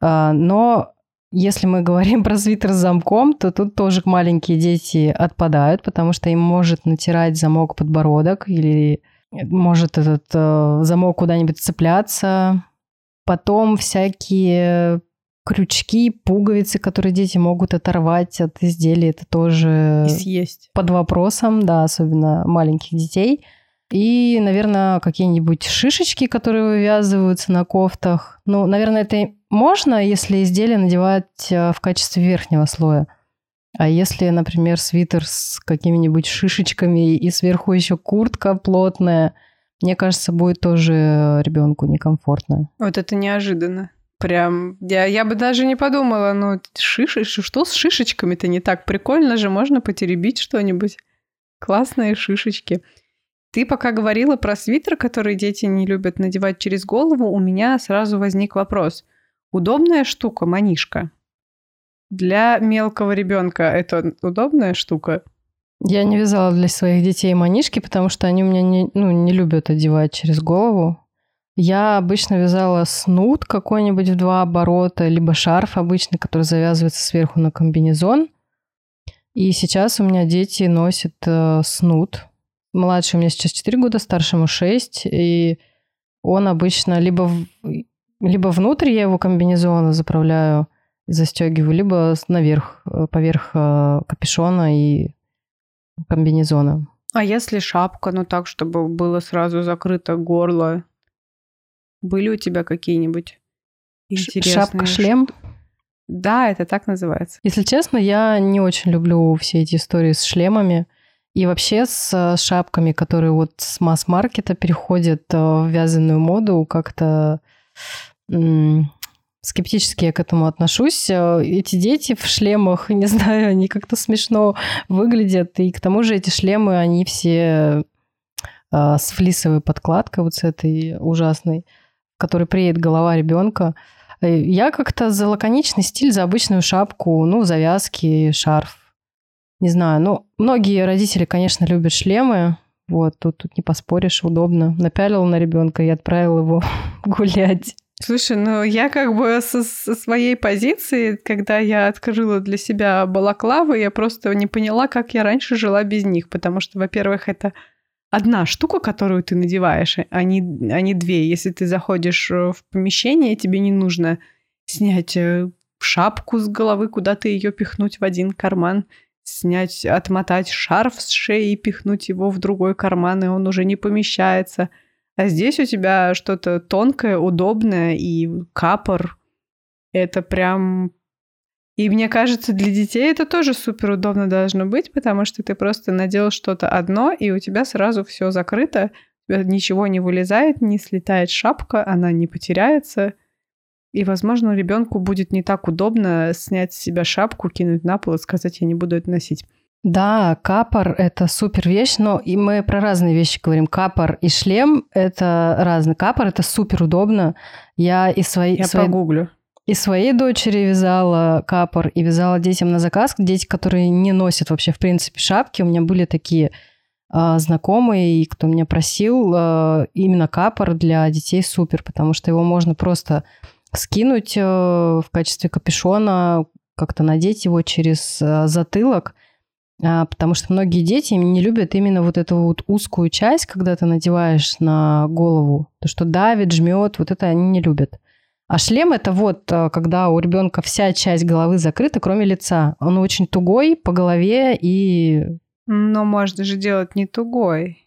А, но если мы говорим про свитер с замком, то тут тоже маленькие дети отпадают, потому что им может натирать замок подбородок или может этот э, замок куда-нибудь цепляться. Потом всякие крючки, пуговицы, которые дети могут оторвать от изделия, это тоже и съесть. под вопросом, да, особенно маленьких детей. И, наверное, какие-нибудь шишечки, которые вывязываются на кофтах. Ну, наверное, это можно, если изделие надевать э, в качестве верхнего слоя. А если, например, свитер с какими-нибудь шишечками и сверху еще куртка плотная, мне кажется, будет тоже ребенку некомфортно. Вот это неожиданно. Прям, я, я бы даже не подумала, ну, шиши, что с шишечками-то не так? Прикольно же, можно потеребить что-нибудь. Классные шишечки. Ты пока говорила про свитер, который дети не любят надевать через голову, у меня сразу возник вопрос. Удобная штука, манишка? Для мелкого ребенка это удобная штука? Я не вязала для своих детей манишки, потому что они у меня не, ну, не любят одевать через голову. Я обычно вязала снуд какой-нибудь в два оборота, либо шарф обычный, который завязывается сверху на комбинезон. И сейчас у меня дети носят э, снуд. Младший у меня сейчас 4 года, старшему 6. И он обычно либо, в, либо внутрь я его комбинезона заправляю, застегиваю, либо наверх, э, поверх э, капюшона и комбинезона. А если шапка, ну так, чтобы было сразу закрыто горло, были у тебя какие-нибудь интересные? Шапка-шлем? Да, это так называется. Если честно, я не очень люблю все эти истории с шлемами. И вообще с шапками, которые вот с масс-маркета переходят э, в вязаную моду, как-то скептически я к этому отношусь. Э, эти дети в шлемах, не знаю, они как-то смешно выглядят. И к тому же эти шлемы, они все э, с флисовой подкладкой, вот с этой ужасной который приедет голова ребенка. Я как-то за лаконичный стиль, за обычную шапку, ну, завязки, шарф. Не знаю, ну, многие родители, конечно, любят шлемы. Вот, тут, тут не поспоришь, удобно. Напялил на ребенка и отправил его гулять. Слушай, ну я как бы со, со своей позиции, когда я открыла для себя балаклавы, я просто не поняла, как я раньше жила без них, потому что, во-первых, это одна штука, которую ты надеваешь, а не, а не две. Если ты заходишь э, в помещение, тебе не нужно снять э, шапку с головы, куда-то ее пихнуть в один карман, снять, отмотать шарф с шеи и пихнуть его в другой карман, и он уже не помещается. А здесь у тебя что-то тонкое, удобное, и капор. Это прям и мне кажется, для детей это тоже супер удобно должно быть, потому что ты просто надел что-то одно, и у тебя сразу все закрыто, ничего не вылезает, не слетает шапка, она не потеряется. И, возможно, ребенку будет не так удобно снять с себя шапку, кинуть на пол и сказать, я не буду это носить. Да, капор – это супер вещь, но и мы про разные вещи говорим. Капор и шлем – это разные. Капор – это супер удобно. Я и свои... Я свои... погуглю. И своей дочери вязала капор, и вязала детям на заказ. Дети, которые не носят вообще, в принципе, шапки. У меня были такие э, знакомые, и кто меня просил, э, именно капор для детей супер, потому что его можно просто скинуть э, в качестве капюшона, как-то надеть его через э, затылок, э, потому что многие дети не любят именно вот эту вот узкую часть, когда ты надеваешь на голову, то, что давит, жмет, вот это они не любят. А шлем это вот, э, когда у ребенка вся часть головы закрыта, кроме лица. Он очень тугой по голове и... Но можно же делать не тугой.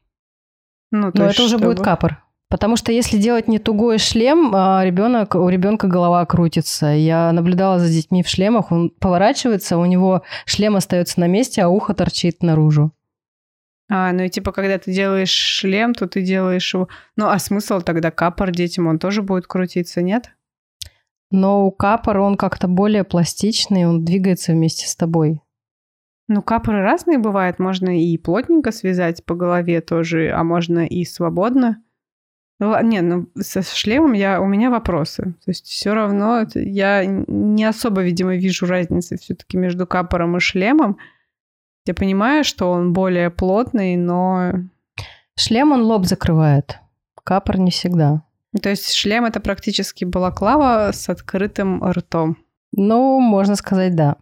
Ну, то Но это уже будет капор. Потому что если делать не тугой шлем, а ребенок, у ребенка голова крутится. Я наблюдала за детьми в шлемах, он поворачивается, у него шлем остается на месте, а ухо торчит наружу. А, ну и типа, когда ты делаешь шлем, то ты делаешь его... Ну, а смысл тогда капор детям, он тоже будет крутиться, нет? Но у капора он как-то более пластичный, он двигается вместе с тобой. Ну, капоры разные бывают. Можно и плотненько связать по голове тоже, а можно и свободно. Ну, не, ну, со шлемом я, у меня вопросы. То есть все равно я не особо, видимо, вижу разницы все-таки между капором и шлемом. Я понимаю, что он более плотный, но... Шлем он лоб закрывает. Капор не всегда. То есть шлем это практически балаклава с открытым ртом. Ну, можно сказать, да.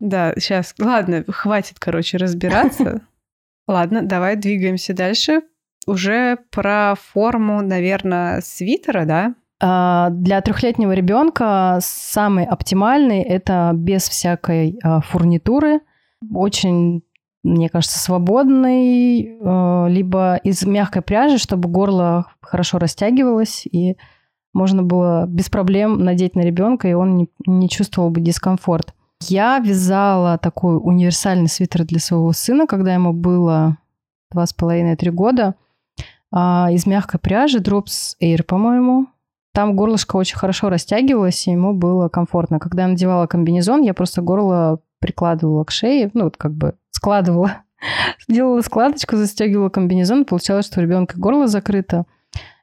Да, сейчас. Ладно, хватит, короче, разбираться. Ладно, давай двигаемся дальше. Уже про форму, наверное, свитера, да? А, для трехлетнего ребенка самый оптимальный это без всякой а, фурнитуры. Очень мне кажется, свободный, э, либо из мягкой пряжи, чтобы горло хорошо растягивалось, и можно было без проблем надеть на ребенка, и он не чувствовал бы дискомфорт. Я вязала такой универсальный свитер для своего сына, когда ему было два с половиной-три года, а, из мягкой пряжи, Drops Air, по-моему. там горлышко очень хорошо растягивалось, и ему было комфортно. Когда я надевала комбинезон, я просто горло прикладывала к шее, ну, вот как бы складывала. Делала складочку, застегивала комбинезон, получалось, что у ребенка горло закрыто,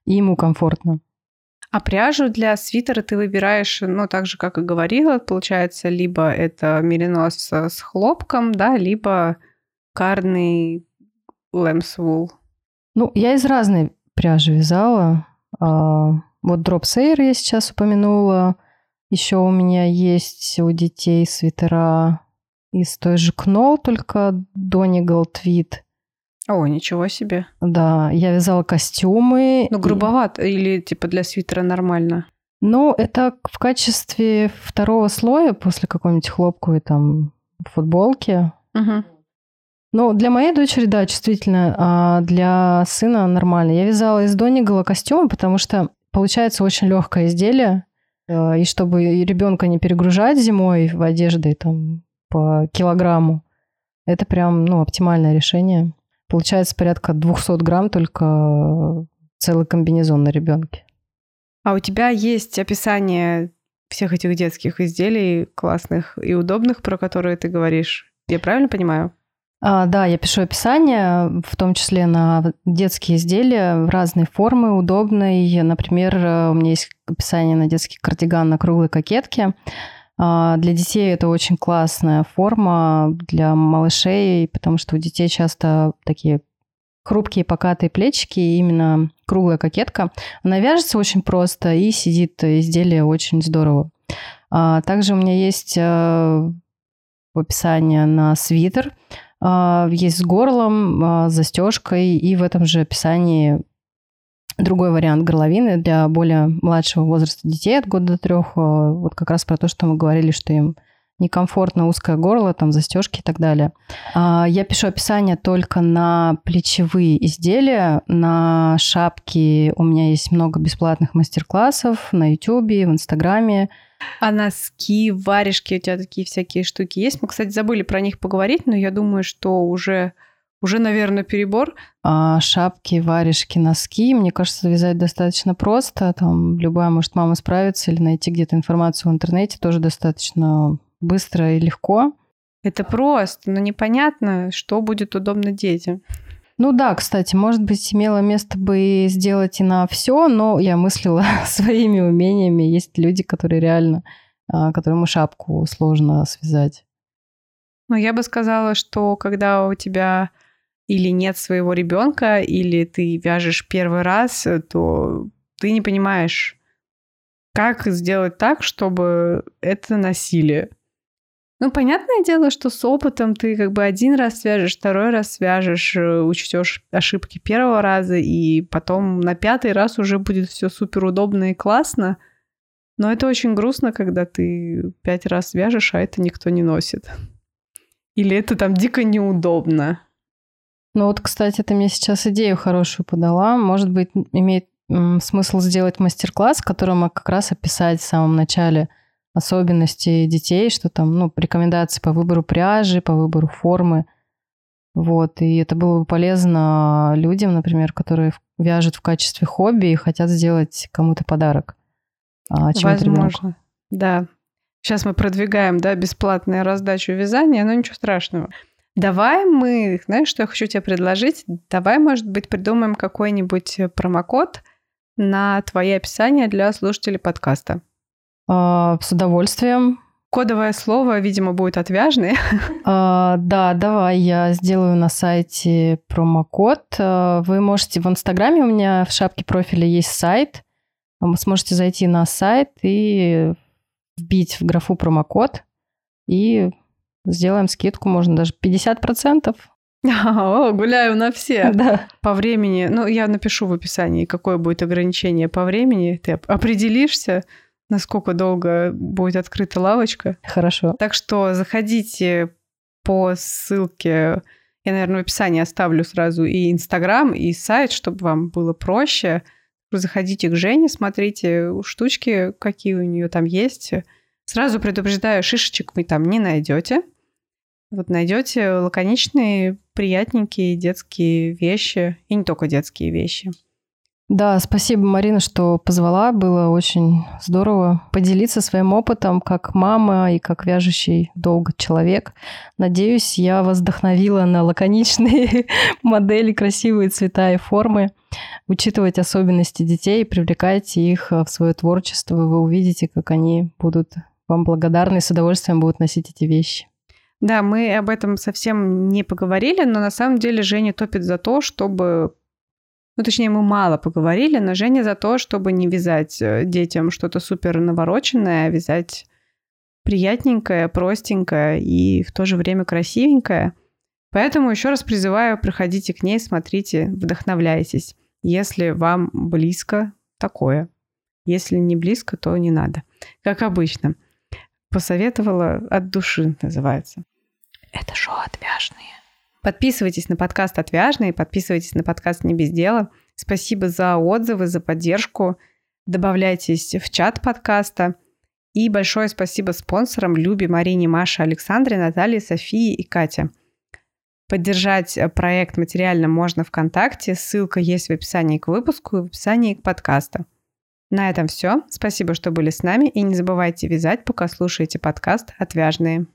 и ему комфортно. А пряжу для свитера ты выбираешь, ну, так же, как и говорила, получается, либо это меринос с хлопком, да, либо карный лэмсвул. Ну, я из разной пряжи вязала. А, вот дропсейр я сейчас упомянула. Еще у меня есть у детей свитера из той же Кнол, только Donegal Tweed. О, ничего себе. Да, я вязала костюмы. Ну, грубовато и... или типа для свитера нормально? Ну, это в качестве второго слоя после какой-нибудь хлопковой там футболки. Угу. Ну, для моей дочери, да, чувствительно, а для сына нормально. Я вязала из Донигала костюмы, потому что получается очень легкое изделие. Э, и чтобы ребенка не перегружать зимой в одежде там по килограмму, это прям, ну, оптимальное решение. Получается порядка 200 грамм только целый комбинезон на ребенке. А у тебя есть описание всех этих детских изделий классных и удобных, про которые ты говоришь? Я правильно понимаю? А, да, я пишу описание, в том числе на детские изделия в разной формы, удобной. Например, у меня есть описание на детский кардиган на круглой кокетке. А, для детей это очень классная форма для малышей, потому что у детей часто такие хрупкие покатые плечики, и именно круглая кокетка. Она вяжется очень просто и сидит изделие очень здорово. А, также у меня есть э, описание на свитер. А, есть с горлом, а, застежкой, и в этом же описании другой вариант горловины для более младшего возраста детей от года до трех. А, вот как раз про то, что мы говорили, что им некомфортно узкое горло, там застежки и так далее. Я пишу описание только на плечевые изделия, на шапки у меня есть много бесплатных мастер-классов на YouTube, в Инстаграме. А носки, варежки, у тебя такие всякие штуки есть? Мы, кстати, забыли про них поговорить, но я думаю, что уже, уже наверное, перебор. А шапки, варежки, носки, мне кажется, вязать достаточно просто. Там любая может мама справиться или найти где-то информацию в интернете тоже достаточно быстро и легко. Это просто, но непонятно, что будет удобно детям. Ну да, кстати, может быть, имело место бы сделать и на все, но я мыслила своими умениями. Есть люди, которые реально, а, которым шапку сложно связать. Ну, я бы сказала, что когда у тебя или нет своего ребенка, или ты вяжешь первый раз, то ты не понимаешь, как сделать так, чтобы это насилие. Ну, понятное дело, что с опытом ты как бы один раз свяжешь, второй раз свяжешь, э, учтешь ошибки первого раза, и потом на пятый раз уже будет все супер удобно и классно. Но это очень грустно, когда ты пять раз свяжешь, а это никто не носит. Или это там дико неудобно. Ну вот, кстати, ты мне сейчас идею хорошую подала. Может быть, имеет смысл сделать мастер-класс, который мы как раз описать в самом начале – особенности детей, что там, ну, рекомендации по выбору пряжи, по выбору формы. Вот, и это было бы полезно людям, например, которые вяжут в качестве хобби и хотят сделать кому-то подарок. А, Возможно, да. Сейчас мы продвигаем, да, бесплатную раздачу вязания, но ничего страшного. Давай мы, знаешь, что я хочу тебе предложить? Давай, может быть, придумаем какой-нибудь промокод на твои описания для слушателей подкаста. А, с удовольствием. Кодовое слово, видимо, будет отвяжный. А, да, давай я сделаю на сайте промокод. А, вы можете в Инстаграме у меня в шапке профиля есть сайт. Вы сможете зайти на сайт и вбить в графу промокод и сделаем скидку, можно даже 50%. О, гуляю на все. Да. По времени. Ну, я напишу в описании, какое будет ограничение по времени. Ты определишься насколько долго будет открыта лавочка. Хорошо. Так что заходите по ссылке, я, наверное, в описании оставлю сразу и Инстаграм, и сайт, чтобы вам было проще. Заходите к Жене, смотрите штучки, какие у нее там есть. Сразу предупреждаю, шишечек вы там не найдете. Вот найдете лаконичные, приятненькие детские вещи, и не только детские вещи. Да, спасибо, Марина, что позвала. Было очень здорово поделиться своим опытом как мама и как вяжущий долго человек. Надеюсь, я вас вдохновила на лаконичные модели, красивые цвета и формы. Учитывать особенности детей, привлекайте их в свое творчество. Вы увидите, как они будут вам благодарны и с удовольствием будут носить эти вещи. Да, мы об этом совсем не поговорили, но на самом деле Женя топит за то, чтобы ну, точнее, мы мало поговорили, но Женя за то, чтобы не вязать э, детям что-то супер навороченное, а вязать приятненькое, простенькое и в то же время красивенькое. Поэтому еще раз призываю, приходите к ней, смотрите, вдохновляйтесь, если вам близко такое. Если не близко, то не надо. Как обычно. Посоветовала от души, называется. Это шоу «Отвяжные». Подписывайтесь на подкаст «Отвяжные», подписывайтесь на подкаст «Не без дела». Спасибо за отзывы, за поддержку. Добавляйтесь в чат подкаста. И большое спасибо спонсорам Любе, Марине, Маше, Александре, Наталье, Софии и Кате. Поддержать проект материально можно ВКонтакте. Ссылка есть в описании к выпуску и в описании к подкасту. На этом все. Спасибо, что были с нами. И не забывайте вязать, пока слушаете подкаст «Отвяжные».